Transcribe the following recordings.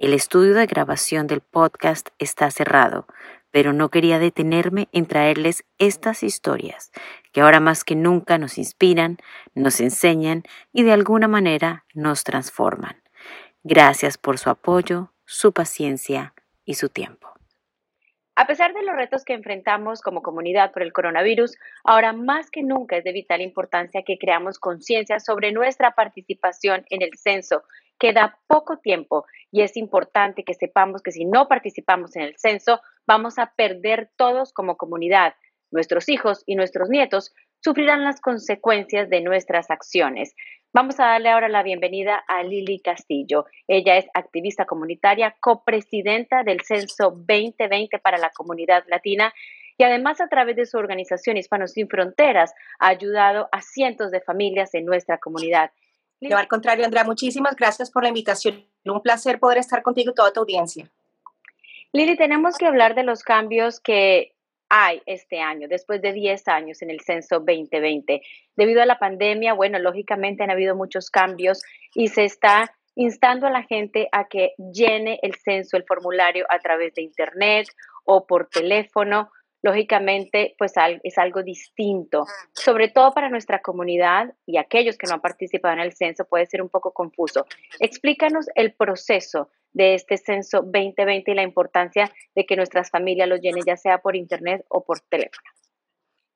El estudio de grabación del podcast está cerrado, pero no quería detenerme en traerles estas historias que ahora más que nunca nos inspiran, nos enseñan y de alguna manera nos transforman. Gracias por su apoyo, su paciencia y su tiempo. A pesar de los retos que enfrentamos como comunidad por el coronavirus, ahora más que nunca es de vital importancia que creamos conciencia sobre nuestra participación en el censo. Queda poco tiempo y es importante que sepamos que si no participamos en el censo, vamos a perder todos como comunidad. Nuestros hijos y nuestros nietos sufrirán las consecuencias de nuestras acciones. Vamos a darle ahora la bienvenida a Lili Castillo. Ella es activista comunitaria, copresidenta del Censo 2020 para la comunidad latina y además a través de su organización Hispanos Sin Fronteras ha ayudado a cientos de familias en nuestra comunidad. Al contrario, Andrea, muchísimas gracias por la invitación. Un placer poder estar contigo y toda tu audiencia. Lili, tenemos que hablar de los cambios que hay este año, después de 10 años en el censo 2020. Debido a la pandemia, bueno, lógicamente han habido muchos cambios y se está instando a la gente a que llene el censo, el formulario a través de Internet o por teléfono. Lógicamente, pues es algo distinto, sobre todo para nuestra comunidad y aquellos que no han participado en el censo puede ser un poco confuso. Explícanos el proceso de este censo 2020 y la importancia de que nuestras familias los llenen ya sea por internet o por teléfono.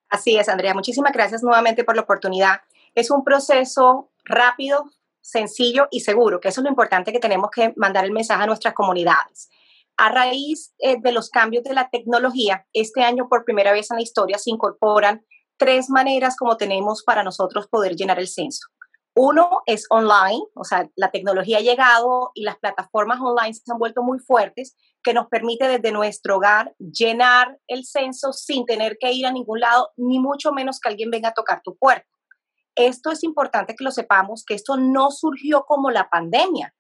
Así es, Andrea. Muchísimas gracias nuevamente por la oportunidad. Es un proceso rápido, sencillo y seguro, que eso es lo importante que tenemos que mandar el mensaje a nuestras comunidades. A raíz eh, de los cambios de la tecnología, este año por primera vez en la historia se incorporan tres maneras como tenemos para nosotros poder llenar el censo. Uno es online, o sea, la tecnología ha llegado y las plataformas online se han vuelto muy fuertes, que nos permite desde nuestro hogar llenar el censo sin tener que ir a ningún lado, ni mucho menos que alguien venga a tocar tu puerta. Esto es importante que lo sepamos, que esto no surgió como la pandemia.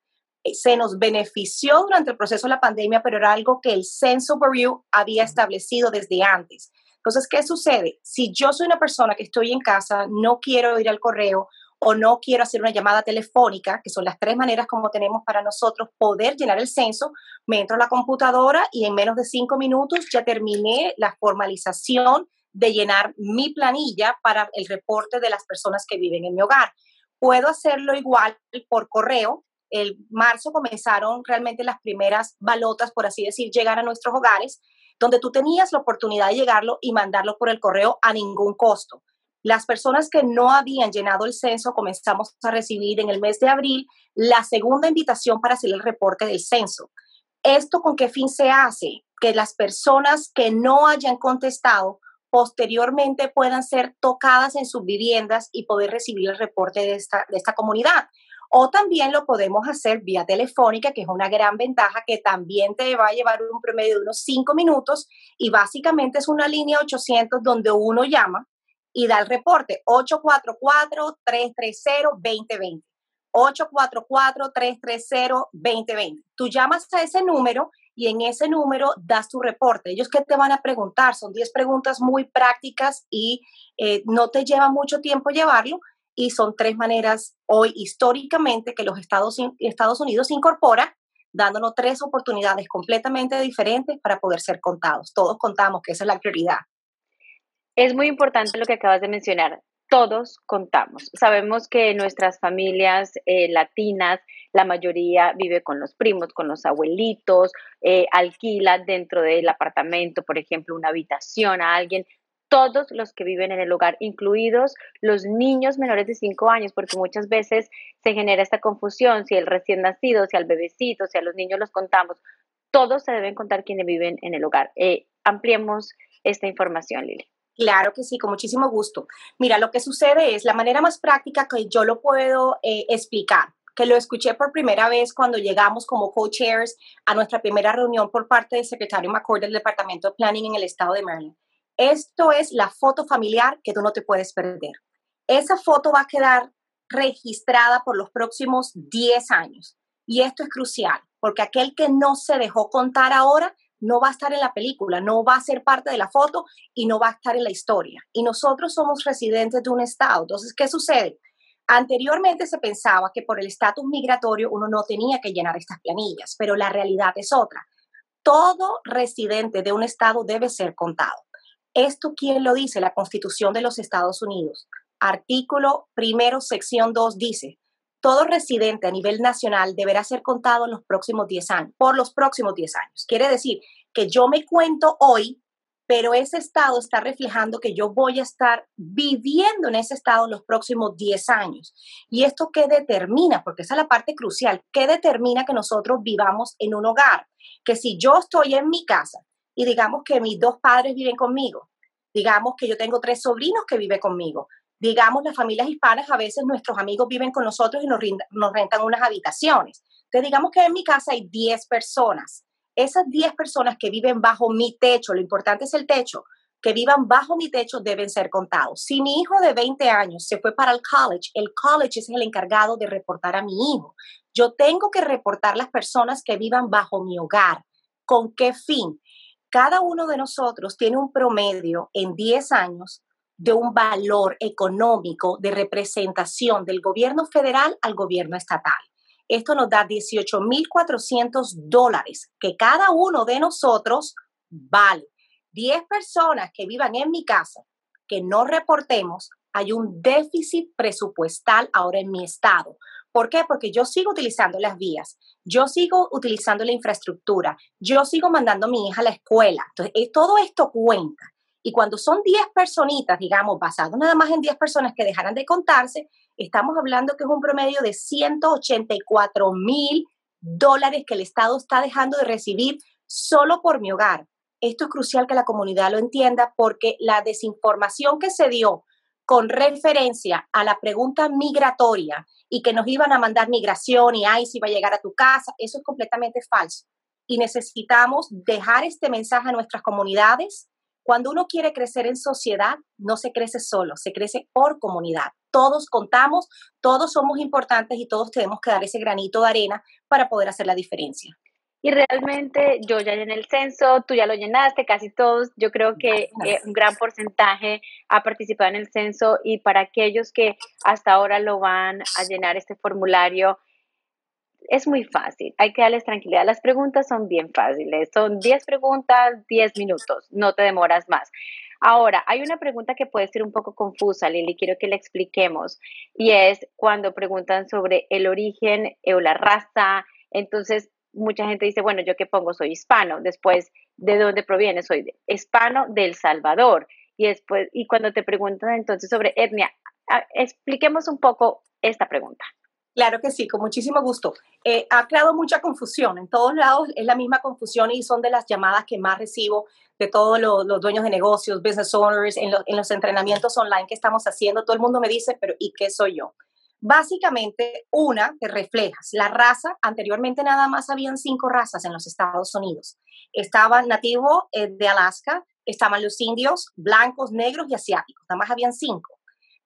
Se nos benefició durante el proceso de la pandemia, pero era algo que el Censo Bureau había establecido desde antes. Entonces, ¿qué sucede? Si yo soy una persona que estoy en casa, no quiero ir al correo o no quiero hacer una llamada telefónica, que son las tres maneras como tenemos para nosotros poder llenar el censo, me entro a la computadora y en menos de cinco minutos ya terminé la formalización de llenar mi planilla para el reporte de las personas que viven en mi hogar. Puedo hacerlo igual por correo. El marzo comenzaron realmente las primeras balotas, por así decir, llegar a nuestros hogares, donde tú tenías la oportunidad de llegarlo y mandarlo por el correo a ningún costo. Las personas que no habían llenado el censo comenzamos a recibir en el mes de abril la segunda invitación para hacer el reporte del censo. ¿Esto con qué fin se hace? Que las personas que no hayan contestado posteriormente puedan ser tocadas en sus viviendas y poder recibir el reporte de esta, de esta comunidad. O también lo podemos hacer vía telefónica, que es una gran ventaja que también te va a llevar un promedio de unos cinco minutos y básicamente es una línea 800 donde uno llama y da el reporte 844-330-2020. 844-330-2020. Tú llamas a ese número y en ese número das tu reporte. Ellos que te van a preguntar, son 10 preguntas muy prácticas y eh, no te lleva mucho tiempo llevarlo y son tres maneras hoy históricamente que los Estados, Estados Unidos incorpora, dándonos tres oportunidades completamente diferentes para poder ser contados. Todos contamos que esa es la prioridad. Es muy importante lo que acabas de mencionar. Todos contamos. Sabemos que nuestras familias eh, latinas, la mayoría vive con los primos, con los abuelitos, eh, alquila dentro del apartamento, por ejemplo, una habitación a alguien. Todos los que viven en el hogar, incluidos los niños menores de 5 años, porque muchas veces se genera esta confusión, si el recién nacido, si al bebecito, si a los niños los contamos, todos se deben contar quienes viven en el hogar. Eh, ampliemos esta información, Lili. Claro que sí, con muchísimo gusto. Mira, lo que sucede es la manera más práctica que yo lo puedo eh, explicar, que lo escuché por primera vez cuando llegamos como co-chairs a nuestra primera reunión por parte del secretario McCord del Departamento de Planning en el estado de Maryland. Esto es la foto familiar que tú no te puedes perder. Esa foto va a quedar registrada por los próximos 10 años. Y esto es crucial, porque aquel que no se dejó contar ahora no va a estar en la película, no va a ser parte de la foto y no va a estar en la historia. Y nosotros somos residentes de un estado. Entonces, ¿qué sucede? Anteriormente se pensaba que por el estatus migratorio uno no tenía que llenar estas planillas, pero la realidad es otra. Todo residente de un estado debe ser contado. ¿Esto quién lo dice? La Constitución de los Estados Unidos. Artículo primero, sección 2 dice, todo residente a nivel nacional deberá ser contado en los próximos 10 años, por los próximos 10 años. Quiere decir que yo me cuento hoy, pero ese estado está reflejando que yo voy a estar viviendo en ese estado los próximos 10 años. ¿Y esto qué determina? Porque esa es la parte crucial. ¿Qué determina que nosotros vivamos en un hogar? Que si yo estoy en mi casa y digamos que mis dos padres viven conmigo, digamos que yo tengo tres sobrinos que viven conmigo, digamos, las familias hispanas, a veces nuestros amigos viven con nosotros y nos, nos rentan unas habitaciones. Entonces, digamos que en mi casa hay 10 personas. Esas 10 personas que viven bajo mi techo, lo importante es el techo, que vivan bajo mi techo deben ser contados. Si mi hijo de 20 años se fue para el college, el college es el encargado de reportar a mi hijo. Yo tengo que reportar las personas que vivan bajo mi hogar. ¿Con qué fin? Cada uno de nosotros tiene un promedio en 10 años de un valor económico de representación del gobierno federal al gobierno estatal. Esto nos da 18.400 dólares que cada uno de nosotros vale. 10 personas que vivan en mi casa que no reportemos, hay un déficit presupuestal ahora en mi estado. ¿Por qué? Porque yo sigo utilizando las vías, yo sigo utilizando la infraestructura, yo sigo mandando a mi hija a la escuela. Entonces, eh, todo esto cuenta. Y cuando son 10 personitas, digamos, basado nada más en 10 personas que dejaran de contarse, estamos hablando que es un promedio de 184 mil dólares que el Estado está dejando de recibir solo por mi hogar. Esto es crucial que la comunidad lo entienda porque la desinformación que se dio con referencia a la pregunta migratoria y que nos iban a mandar migración y ay, si va a llegar a tu casa, eso es completamente falso. Y necesitamos dejar este mensaje a nuestras comunidades, cuando uno quiere crecer en sociedad, no se crece solo, se crece por comunidad. Todos contamos, todos somos importantes y todos tenemos que dar ese granito de arena para poder hacer la diferencia. Y realmente yo ya llené el censo, tú ya lo llenaste, casi todos, yo creo que eh, un gran porcentaje ha participado en el censo y para aquellos que hasta ahora lo van a llenar este formulario, es muy fácil, hay que darles tranquilidad. Las preguntas son bien fáciles, son 10 preguntas, 10 minutos, no te demoras más. Ahora, hay una pregunta que puede ser un poco confusa, Lili, quiero que le expliquemos, y es cuando preguntan sobre el origen o la raza, entonces mucha gente dice, bueno, yo qué pongo, soy hispano, después, ¿de dónde proviene? Soy hispano del Salvador, y después, y cuando te preguntan entonces sobre etnia, ah, expliquemos un poco esta pregunta. Claro que sí, con muchísimo gusto. Eh, ha creado mucha confusión. En todos lados es la misma confusión y son de las llamadas que más recibo de todos los, dueños de negocios, business owners, en, en, los entrenamientos online que estamos haciendo. Todo el mundo me dice, pero ¿y qué soy yo? Básicamente, una, te reflejas. La raza, anteriormente nada más habían cinco razas en los Estados Unidos. Estaba nativo eh, de Alaska, estaban los indios, blancos, negros y asiáticos. Nada más habían cinco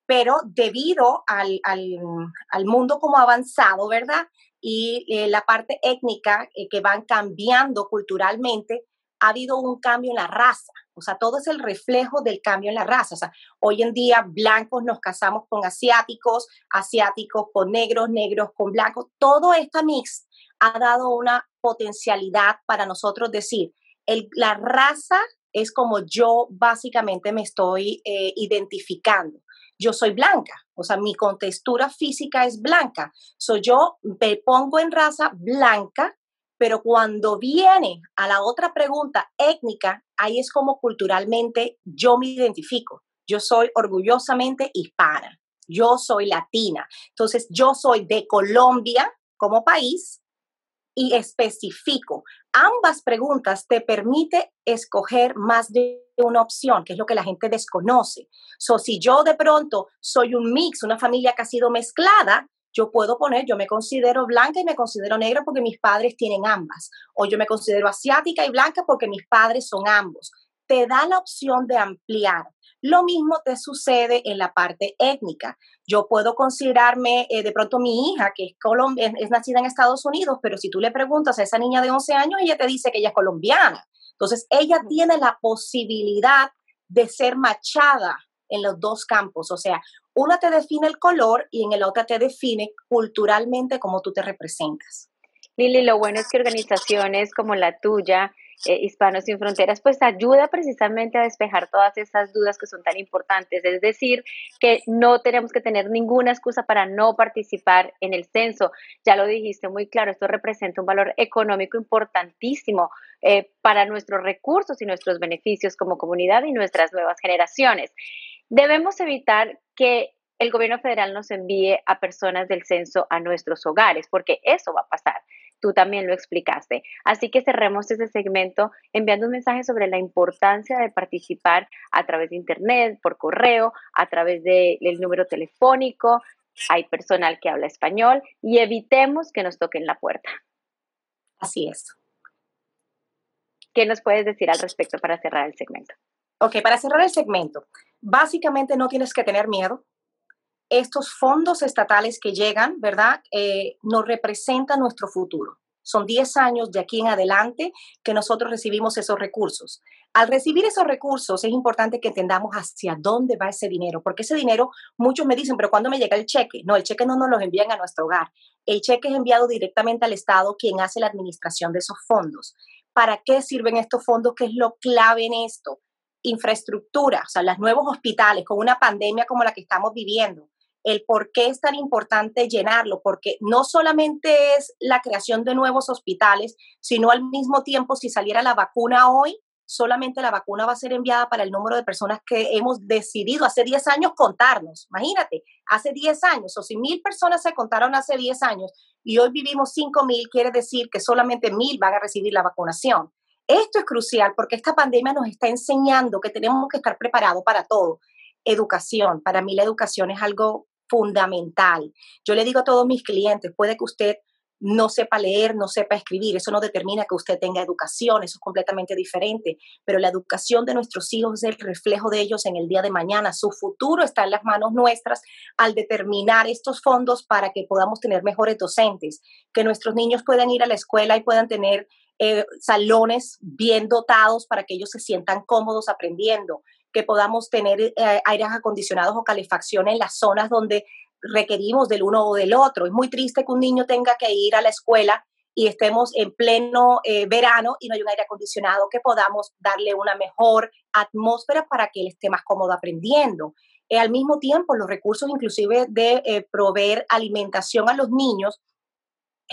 pero debido al, mundo como avanzado, ¿verdad? Y eh, la parte étnica eh, que van cambiando culturalmente, ha habido un cambio en la raza. O sea, todo es el reflejo del cambio en la raza. O sea, hoy en día blancos nos casamos con asiáticos, asiáticos con negros, negros con blancos. Todo este mix ha dado una potencialidad para nosotros decir, el, la raza es como yo básicamente me estoy eh, identificando yo soy blanca, o sea, mi contextura física es blanca. Soy yo me pongo en raza blanca, pero cuando viene a la otra pregunta étnica, ahí es como culturalmente yo me identifico. Yo soy orgullosamente hispana, yo soy latina. Entonces, yo soy de Colombia como país y especifico. Ambas preguntas te permite escoger más de una opción, que es lo que la gente desconoce. So, si yo de pronto soy un mix, una familia que ha sido mezclada, yo puedo poner, yo me considero blanca y me considero negra porque mis padres tienen ambas, o yo me considero asiática y blanca porque mis padres son ambos. Te da la opción de ampliar. Lo mismo te sucede en la parte étnica. Yo puedo considerarme, eh, de pronto mi hija, que es, es nacida en Estados Unidos, pero si tú le preguntas a esa niña de 11 años, ella te dice que ella es colombiana. Entonces, ella tiene la posibilidad de ser machada en los dos campos. O sea, una te define el color y en el otra te define culturalmente cómo tú te representas. Lili, lo bueno es que organizaciones como la tuya, eh, Hispanos sin Fronteras, pues ayuda precisamente a despejar todas esas dudas que son tan importantes. Es decir, que no tenemos que tener ninguna excusa para no participar en el censo. Ya lo dijiste muy claro, esto representa un valor económico importantísimo eh, para nuestros recursos y nuestros beneficios como comunidad y nuestras nuevas generaciones. Debemos evitar que el gobierno federal nos envíe a personas del censo a nuestros hogares, porque eso va a pasar. Tú también lo explicaste. Así que cerremos este segmento enviando un mensaje sobre la importancia de participar a través de Internet, por correo, a través del número telefónico. Hay personal que habla español y evitemos que nos toquen la puerta. Así es. ¿Qué nos puedes decir al respecto para cerrar el segmento? Ok, para cerrar el segmento, básicamente no tienes que tener miedo. Estos fondos estatales que llegan, ¿verdad? Eh, nos representan nuestro futuro. Son 10 años de aquí en adelante que nosotros recibimos esos recursos. Al recibir esos recursos es importante que entendamos hacia dónde va ese dinero, porque ese dinero, muchos me dicen, pero ¿cuándo me llega el cheque? No, el cheque no nos lo envían a nuestro hogar. El cheque es enviado directamente al Estado, quien hace la administración de esos fondos. ¿Para qué sirven estos fondos? ¿Qué es lo clave en esto? Infraestructura, o sea, los nuevos hospitales con una pandemia como la que estamos viviendo, el por qué es tan importante llenarlo, porque no solamente es la creación de nuevos hospitales, sino al mismo tiempo, si saliera la vacuna hoy, solamente la vacuna va a ser enviada para el número de personas que hemos decidido hace 10 años contarnos. Imagínate, hace 10 años, o si mil personas se contaron hace 10 años y hoy vivimos 5 mil, quiere decir que solamente mil van a recibir la vacunación. Esto es crucial porque esta pandemia nos está enseñando que tenemos que estar preparados para todo. Educación, para mí la educación es algo fundamental. Yo le digo a todos mis clientes, puede que usted no sepa leer, no sepa escribir, eso no determina que usted tenga educación, eso es completamente diferente, pero la educación de nuestros hijos es el reflejo de ellos en el día de mañana, su futuro está en las manos nuestras al determinar estos fondos para que podamos tener mejores docentes, que nuestros niños puedan ir a la escuela y puedan tener eh, salones bien dotados para que ellos se sientan cómodos aprendiendo, que podamos tener eh, aires acondicionados o calefacción en las zonas donde requerimos del uno o del otro. Es muy triste que un niño tenga que ir a la escuela y estemos en pleno eh, verano y no hay un aire acondicionado, que podamos darle una mejor atmósfera para que él esté más cómodo aprendiendo. al mismo tiempo, los recursos inclusive de proveer alimentación a los niños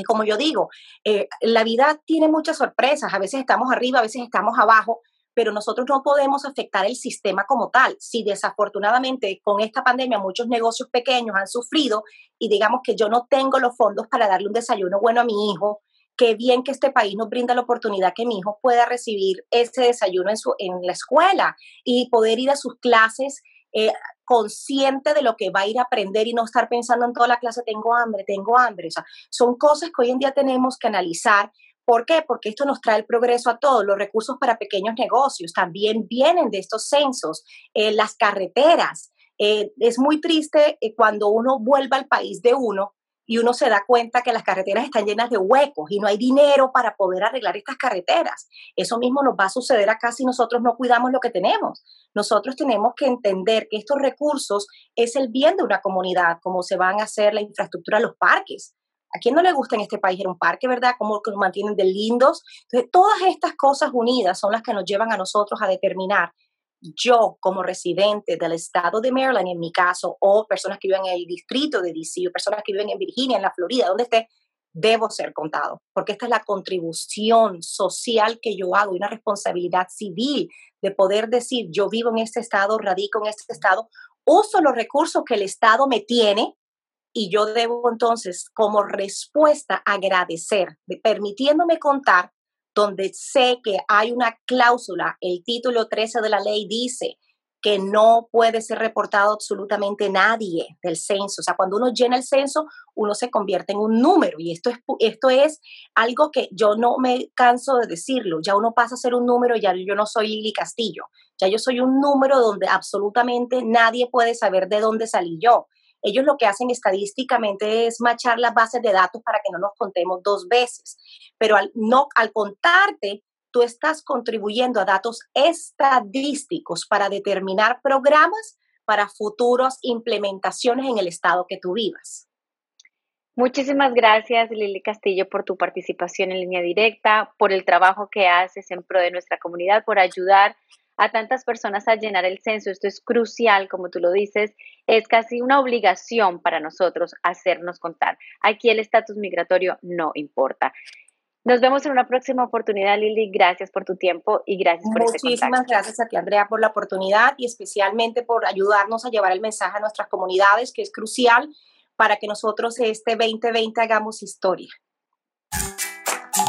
como yo digo, eh, la vida tiene muchas sorpresas, a veces estamos arriba, a veces estamos abajo, pero nosotros no podemos afectar el sistema como tal. Si desafortunadamente con esta pandemia muchos negocios pequeños han sufrido y digamos que yo no tengo los fondos para darle un desayuno bueno a mi hijo, qué bien que este país nos brinda la oportunidad que mi hijo pueda recibir ese desayuno en, su, en la escuela y poder ir a sus clases eh, consciente de lo que va a ir a aprender y no estar pensando en toda la clase, tengo hambre, tengo hambre. O sea, son cosas que hoy en día tenemos que analizar. ¿Por qué? Porque esto nos trae el progreso a todos. Los recursos para pequeños negocios también vienen de estos censos. Eh, las carreteras. Eh, es muy triste eh, cuando uno vuelve al país de uno y uno se da cuenta que las carreteras están llenas de huecos y no hay dinero para poder arreglar estas carreteras. Eso mismo nos va a suceder acá si nosotros no cuidamos lo que tenemos. Nosotros tenemos que entender que estos recursos es el bien de una comunidad, como se van a hacer la infraestructura, los parques. ¿A quién no le gusta en este país ir un parque, verdad? ¿Cómo nos mantienen de lindos? Entonces, todas estas cosas unidas son las que nos llevan a nosotros a determinar yo como residente del estado de Maryland, en mi caso, o personas que viven en el distrito de DC, o personas que viven en Virginia, en la Florida, donde esté, debo ser contado, porque esta es la contribución social que yo hago y una responsabilidad civil de poder decir, yo vivo en este estado, radico en este estado, uso los recursos que el estado me tiene y yo debo entonces como respuesta agradecer, permitiéndome contar donde sé que hay una cláusula, el título 13 de la ley dice que no puede ser reportado absolutamente nadie del censo. O sea, cuando uno llena el censo, uno se convierte en un número y esto es, esto es algo que yo no me canso de decirlo. Ya uno pasa a ser un número, ya yo no soy Lili Castillo, ya yo soy un número donde absolutamente nadie puede saber de dónde salí yo. Ellos lo que hacen estadísticamente es machar las bases de datos para que no nos contemos dos veces. Pero al, no, al contarte, tú estás contribuyendo a datos estadísticos para determinar programas para futuras implementaciones en el estado que tú vivas. Muchísimas gracias, Lili Castillo, por tu participación en línea directa, por el trabajo que haces en pro de nuestra comunidad, por ayudar a tantas personas a llenar el censo. Esto es crucial, como tú lo dices, es casi una obligación para nosotros hacernos contar. Aquí el estatus migratorio no importa. Nos vemos en una próxima oportunidad, Lili. Gracias por tu tiempo y gracias por este Muchísimas gracias a ti, Andrea, por la oportunidad y especialmente por ayudarnos a llevar el mensaje a nuestras comunidades, que es crucial para que nosotros este 2020 hagamos historia.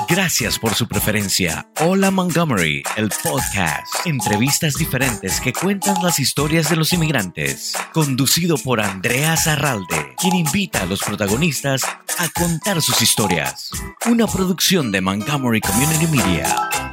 Gracias por su preferencia. Hola Montgomery, el podcast. Entrevistas diferentes que cuentan las historias de los inmigrantes. Conducido por Andrea Zarralde, quien invita a los protagonistas a contar sus historias. Una producción de Montgomery Community Media.